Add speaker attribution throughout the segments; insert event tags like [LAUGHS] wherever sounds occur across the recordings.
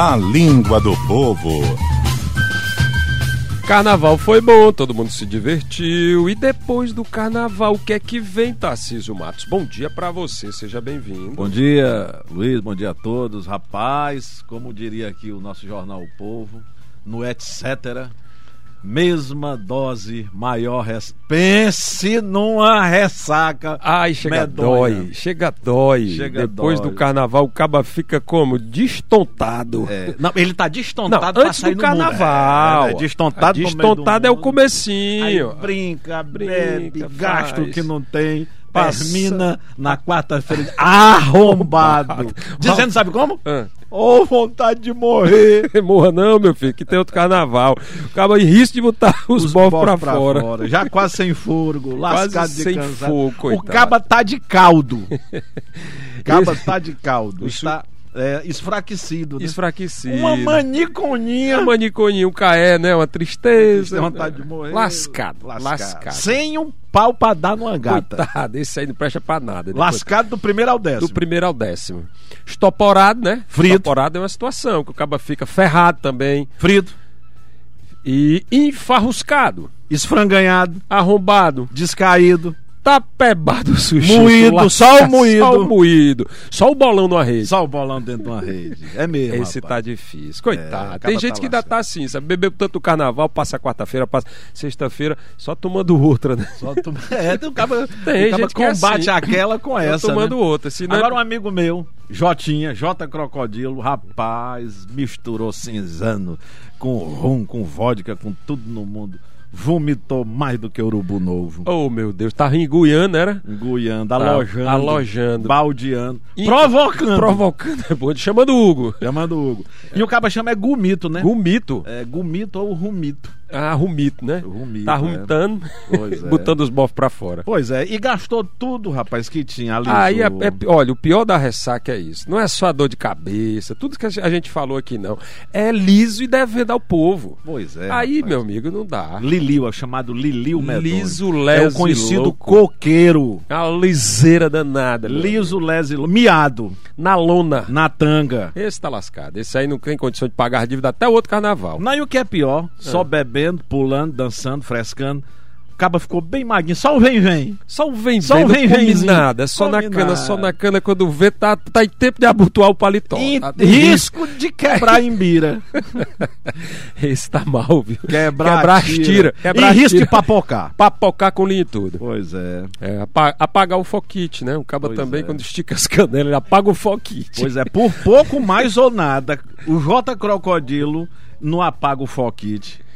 Speaker 1: A língua do povo.
Speaker 2: Carnaval foi bom, todo mundo se divertiu. E depois do carnaval, o que é que vem, Tarcísio Matos? Bom dia para você, seja bem-vindo.
Speaker 3: Bom dia, Luiz, bom dia a todos. Rapaz, como diria aqui o nosso jornal O Povo, no etc mesma dose, maior res... Pense numa ressaca.
Speaker 2: Ai, chega medonha. dói, chega dói. Chega Depois dói. do carnaval o caba fica como destontado.
Speaker 3: É. Não, ele tá destontado
Speaker 2: Não, antes do carnaval.
Speaker 3: É, é, destontado,
Speaker 2: destontado é o comecinho.
Speaker 3: Aí brinca, bebe, gasto que não tem. Termina na quarta-feira arrombado. Dizendo, sabe como? Ah. Ô, oh, vontade de morrer. [LAUGHS]
Speaker 2: Morra não, meu filho, que tem outro carnaval. Acaba em risco de botar os, os bofos pra, pra fora. fora.
Speaker 3: Já quase sem furgo, lascado quase de
Speaker 2: sem
Speaker 3: cansado.
Speaker 2: fogo,
Speaker 3: coitado. O [LAUGHS] caba tá de caldo. o caba tá de caldo. Está é, esfraquecido.
Speaker 2: Né? Esfraquecido.
Speaker 3: Uma maniconinha.
Speaker 2: Uma maniconinha, um caé, né? Uma tristeza.
Speaker 3: Tem vontade de morrer.
Speaker 2: Lascado, lascado. lascado.
Speaker 3: Sem um pau pra dar numa gata.
Speaker 2: Coitado, esse aí não presta pra nada.
Speaker 3: Lascado do primeiro ao décimo.
Speaker 2: Do primeiro ao décimo. Estoporado, né?
Speaker 3: Frito.
Speaker 2: Estoporado é uma situação, que o cabo fica ferrado também.
Speaker 3: Frito.
Speaker 2: E enfarruscado.
Speaker 3: Esfranganhado.
Speaker 2: Arrombado.
Speaker 3: Descaído
Speaker 2: tá pebado sushi.
Speaker 3: Moído, só o moído.
Speaker 2: Só o moído. Só o bolão numa rede.
Speaker 3: Só o bolão dentro de uma rede. É mesmo.
Speaker 2: Esse rapaz. tá difícil. Coitado. É, Tem gente tá que ainda tá assim, sabe? Bebeu tanto carnaval, passa quarta-feira, passa sexta-feira, só tomando outra, né?
Speaker 3: Só tom... [LAUGHS] É, tem um cara, [LAUGHS] Tem gente combate é assim. aquela com essa.
Speaker 2: Só tomando
Speaker 3: né?
Speaker 2: outra.
Speaker 3: Senão... Agora um amigo meu, Jotinha, J Crocodilo, rapaz, misturou cinzano com rum, com vodka, com tudo no mundo vomitou mais do que urubu novo.
Speaker 2: Oh, meu Deus, tava enguiando, era?
Speaker 3: Enguiando, alojando. Tá,
Speaker 2: alojando.
Speaker 3: Baldeando. E, provocando.
Speaker 2: Provocando, é bom. Chamando o Hugo.
Speaker 3: Chamando o Hugo. E o caba chama é gumito, né?
Speaker 2: Gumito?
Speaker 3: É, gumito ou rumito.
Speaker 2: Ah, rumito, né?
Speaker 3: Rumito,
Speaker 2: tá rumitando, [LAUGHS] é. botando os bofos pra fora.
Speaker 3: Pois é, e gastou tudo, rapaz, que tinha ali.
Speaker 2: Aí, é, é, olha, o pior da ressaca é isso. Não é só a dor de cabeça, tudo que a gente falou aqui, não. É liso e devendo ao povo.
Speaker 3: Pois é.
Speaker 2: Aí, rapaz. meu amigo, não dá.
Speaker 3: Liliu, é chamado Liliu
Speaker 2: Medonho. Liso, leso É
Speaker 3: o conhecido
Speaker 2: louco.
Speaker 3: coqueiro.
Speaker 2: É uma liseira danada.
Speaker 3: Liso, leso, miado.
Speaker 2: Na lona.
Speaker 3: Na tanga.
Speaker 2: Esse tá lascado. Esse aí não tem condição de pagar dívida até o outro carnaval.
Speaker 3: Não, e o que é pior, só é. Bebendo, pulando, dançando, frescando. O caba ficou bem magrinho, só o vem vem.
Speaker 2: Só o vem só vem, o vem vem nada, é só come na cana, só na cana quando vê tá tá em tempo de abotoar o paletó.
Speaker 3: E tá risco de quebrar imbira. [LAUGHS]
Speaker 2: Esse tá mal, viu?
Speaker 3: Quebrar, quebrar tira.
Speaker 2: Quebrar
Speaker 3: e risco de papocar.
Speaker 2: Papocar com linha e tudo.
Speaker 3: Pois é.
Speaker 2: é apagar o foquite, né? O caba pois também é. quando estica as canelas, ele apaga o foquite.
Speaker 3: Pois é, por pouco mais ou nada, o J Crocodilo não apaga o foquite.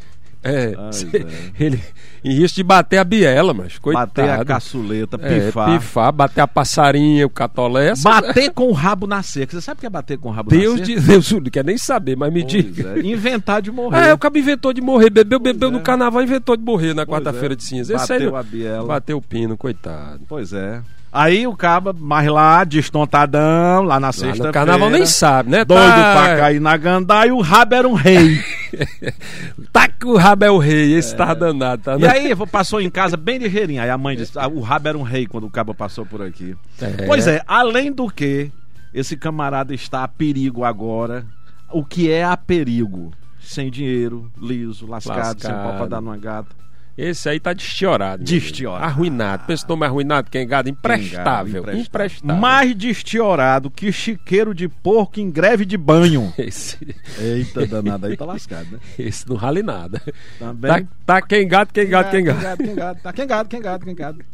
Speaker 2: É, Ai, ele em risco de bater a biela, mas coitado.
Speaker 3: Bater a caçuleta, pifar.
Speaker 2: É, pifar, bater a passarinha, o catolé.
Speaker 3: Bater com o rabo na seca. Você sabe o que é bater com o rabo
Speaker 2: Deus
Speaker 3: na
Speaker 2: seca? Deus, Deus não quer nem saber, mas me pois
Speaker 3: diga. É. Inventar de morrer.
Speaker 2: É, o cara inventou de morrer. Bebeu, pois bebeu é. no carnaval, inventou de morrer na quarta-feira é. de cinza.
Speaker 3: Bateu a biela.
Speaker 2: Bateu o pino, coitado.
Speaker 3: Pois é. Aí o caba, mais lá, destontadão, lá na sexta-feira. O
Speaker 2: carnaval nem sabe, né?
Speaker 3: Doido tá... pra cair na gandá e o rabo era um rei.
Speaker 2: Tá que o rabo é o rei, esse é. tá danado. Tá?
Speaker 3: E aí passou em casa bem ligeirinho. Aí a mãe disse: ah, o rabo era um rei quando o caba passou por aqui. É. Pois é, além do que, esse camarada está a perigo agora. O que é a perigo? Sem dinheiro, liso, lascado, lascado. sem pau pra dar numa gata.
Speaker 2: Esse aí tá destiorado.
Speaker 3: Destiorado.
Speaker 2: Arruinado. Pensa nome arruinado, quem gado? Imprestável. Quem Imprestável.
Speaker 3: Mais destiorado que chiqueiro de porco em greve de banho. [LAUGHS]
Speaker 2: Esse.
Speaker 3: Eita, danado aí tá lascado, né?
Speaker 2: Esse não rale nada. Também. Tá, tá quem gado, quem gado, quem gado.
Speaker 3: Quem gado. Tá quem gado, quem gado, quem gado.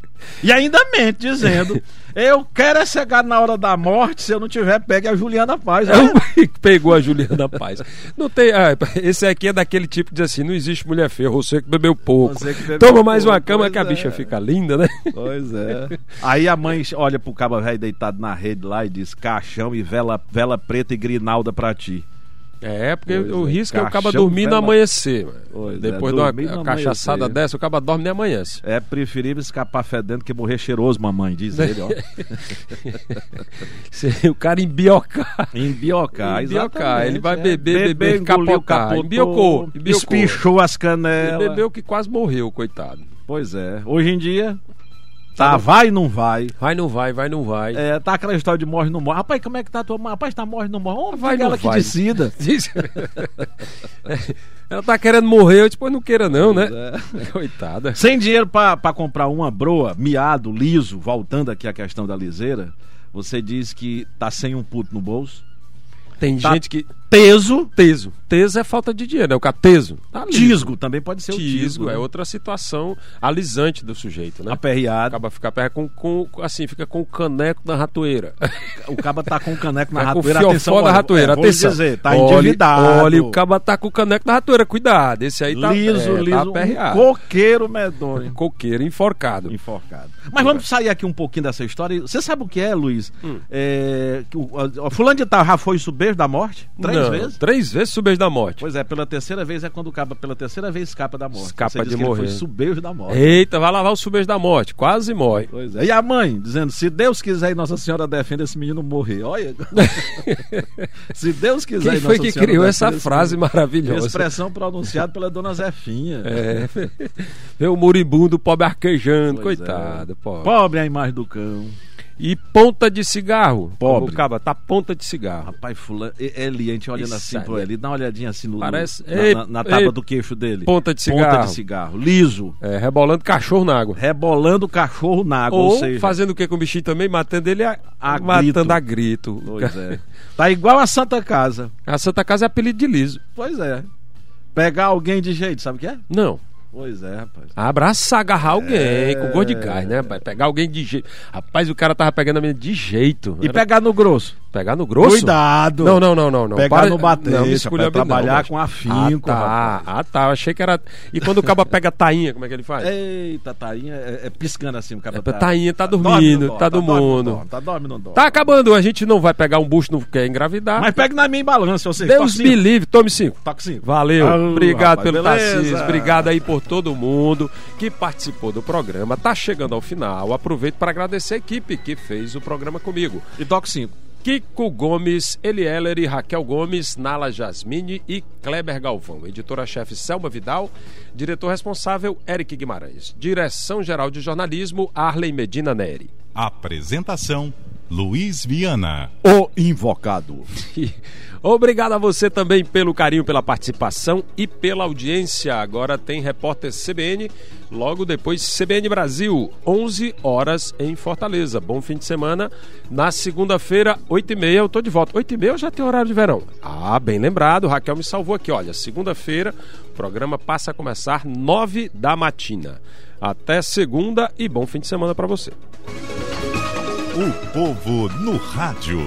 Speaker 3: E ainda mente, dizendo: [LAUGHS] Eu quero é chegar na hora da morte se eu não tiver, pegue a Juliana Paz. Né? [LAUGHS]
Speaker 2: Pegou a Juliana Paz. Não tem. Ah, esse aqui é daquele tipo de assim: não existe mulher feia, você que bebeu pouco. Que Toma mais uma cama que a bicha é. fica linda, né?
Speaker 3: Pois é. [LAUGHS] Aí a mãe olha pro cabo velho deitado na rede lá e diz: caixão e vela, vela preta e grinalda pra ti.
Speaker 2: É, porque pois o é. risco é o caba dormir no amanhecer. Pois é, Depois é, de uma cachaçada dessa, o caba dorme e amanhece.
Speaker 3: É preferível escapar fedendo que morrer cheiroso, mamãe, diz ele, ó. [LAUGHS]
Speaker 2: o cara embiocar.
Speaker 3: Embiocar,
Speaker 2: embiocar. Ele vai beber, beber, capotar. Embiocou,
Speaker 3: espichou as canelas.
Speaker 2: Ele bebeu que quase morreu, coitado.
Speaker 3: Pois é. Hoje em dia, Tá, vai não vai.
Speaker 2: Vai não vai, vai não vai.
Speaker 3: É, tá aquela história de morre não morre. Rapaz, como é que tá a tua mãe? Rapaz, tá morre não morre.
Speaker 2: vai não
Speaker 3: ela
Speaker 2: vai.
Speaker 3: que decida. [LAUGHS] [LAUGHS]
Speaker 2: ela tá querendo morrer, eu depois não queira não, né? É. [LAUGHS] Coitada.
Speaker 3: Sem dinheiro pra, pra comprar uma broa, miado, liso, voltando aqui à questão da liseira, você diz que tá sem um puto no bolso.
Speaker 2: Tem tá gente que
Speaker 3: teso.
Speaker 2: Teso. Teso é falta de dinheiro, é o cateso.
Speaker 3: Tá tisgo também pode ser
Speaker 2: tisgo, o tisgo. Né? É outra situação alisante do sujeito, né?
Speaker 3: Aperreado.
Speaker 2: Acaba ficar perto com, com, assim, fica com o caneco na ratoeira.
Speaker 3: O caba tá com o caneco na
Speaker 2: tá
Speaker 3: ratoeira.
Speaker 2: Com o atenção, da ratoeira, é, atenção.
Speaker 3: dizer, tá endividado.
Speaker 2: Olha, o caba tá com o caneco na ratoeira, cuidado. Esse aí tá
Speaker 3: liso, é, liso, tá aperreado.
Speaker 2: Um coqueiro medonho. Coqueiro enforcado.
Speaker 3: Enforcado. Mas vamos sair aqui um pouquinho dessa história. Você sabe o que é, Luiz? Hum. É, o, o, fulano de tal já foi isso beijo da morte?
Speaker 2: Três Não, vezes? Três vezes subejo da morte.
Speaker 3: Pois é, pela terceira vez é quando o caba pela terceira vez escapa da morte.
Speaker 2: Escapa de morrer. Foi
Speaker 3: subejo da morte.
Speaker 2: Eita, vai lavar o subejo da morte. Quase morre.
Speaker 3: Pois é. E a mãe dizendo: se Deus quiser e Nossa Senhora defenda esse menino morrer. Olha. [LAUGHS] se Deus quiser
Speaker 2: Quem
Speaker 3: e
Speaker 2: Nossa foi que
Speaker 3: Senhora
Speaker 2: criou essa frase maravilhosa?
Speaker 3: Expressão pronunciada pela dona Zefinha. [LAUGHS]
Speaker 2: É. Vê o moribundo, pobre arquejando. Pois Coitado, é.
Speaker 3: pobre. Pobre a imagem do cão.
Speaker 2: E ponta de cigarro.
Speaker 3: Pobre.
Speaker 2: Caba tá ponta de cigarro.
Speaker 3: Rapaz, fulano. Eli, a gente olhando assim Isso pro Eli, dá uma olhadinha assim no.
Speaker 2: Parece.
Speaker 3: Na, ei, na, na tábua ei, do queixo dele.
Speaker 2: Ponta de cigarro.
Speaker 3: Ponta de cigarro. Liso.
Speaker 2: É, rebolando cachorro na água.
Speaker 3: Rebolando cachorro na água. Ou, ou seja,
Speaker 2: fazendo o que com o bichinho também? Matando ele a, a matando grito. a grito.
Speaker 3: Pois é. Tá igual a Santa Casa.
Speaker 2: A Santa Casa é apelido de liso.
Speaker 3: Pois é. Pegar alguém de jeito, sabe o que é?
Speaker 2: Não.
Speaker 3: Pois é, rapaz.
Speaker 2: Abraçar, agarrar alguém é... com gosto de gás, né, rapaz? Pegar alguém de jeito. Rapaz, o cara tava pegando a menina de jeito.
Speaker 3: E Era... pegar no grosso?
Speaker 2: Pegar no grosso?
Speaker 3: Cuidado!
Speaker 2: Não, não, não, não. não.
Speaker 3: Pegar Para... no bater,
Speaker 2: não, me
Speaker 3: trabalhar não, com afinco.
Speaker 2: Ah, tá. Rapaz. Ah, tá. Eu achei que era. E quando o caba pega tainha, como é que ele faz?
Speaker 3: Eita, tainha é, é piscando assim o caba. É,
Speaker 2: tá... Tainha tá dormindo, tá do mundo.
Speaker 3: Tá dormindo, não
Speaker 2: Tá acabando. A gente não vai pegar um bucho, não quer engravidar.
Speaker 3: Mas pega na minha balança, ou seja,
Speaker 2: Deus me livre, tome cinco.
Speaker 3: Toque cinco.
Speaker 2: Valeu. Obrigado pelo Tarcísio. Obrigado aí por todo mundo que participou do programa. Tá chegando ao final. Aproveito para agradecer a equipe que fez o programa comigo.
Speaker 3: E toque cinco.
Speaker 2: Kiko Gomes, Elieler e Raquel Gomes, Nala Jasmine e Kleber Galvão. Editora-chefe Selma Vidal. Diretor responsável Eric Guimarães. Direção-geral de jornalismo Arley Medina Neri.
Speaker 1: Apresentação Luiz Viana.
Speaker 3: O invocado. [LAUGHS]
Speaker 2: Obrigado a você também pelo carinho, pela participação e pela audiência. Agora tem repórter CBN, logo depois CBN Brasil, 11 horas em Fortaleza. Bom fim de semana. Na segunda-feira, 8h30, eu tô de volta. 8h30 eu já tenho horário de verão. Ah, bem lembrado, Raquel me salvou aqui. Olha, segunda-feira, o programa passa a começar 9 da matina. Até segunda e bom fim de semana para você.
Speaker 1: O povo no rádio.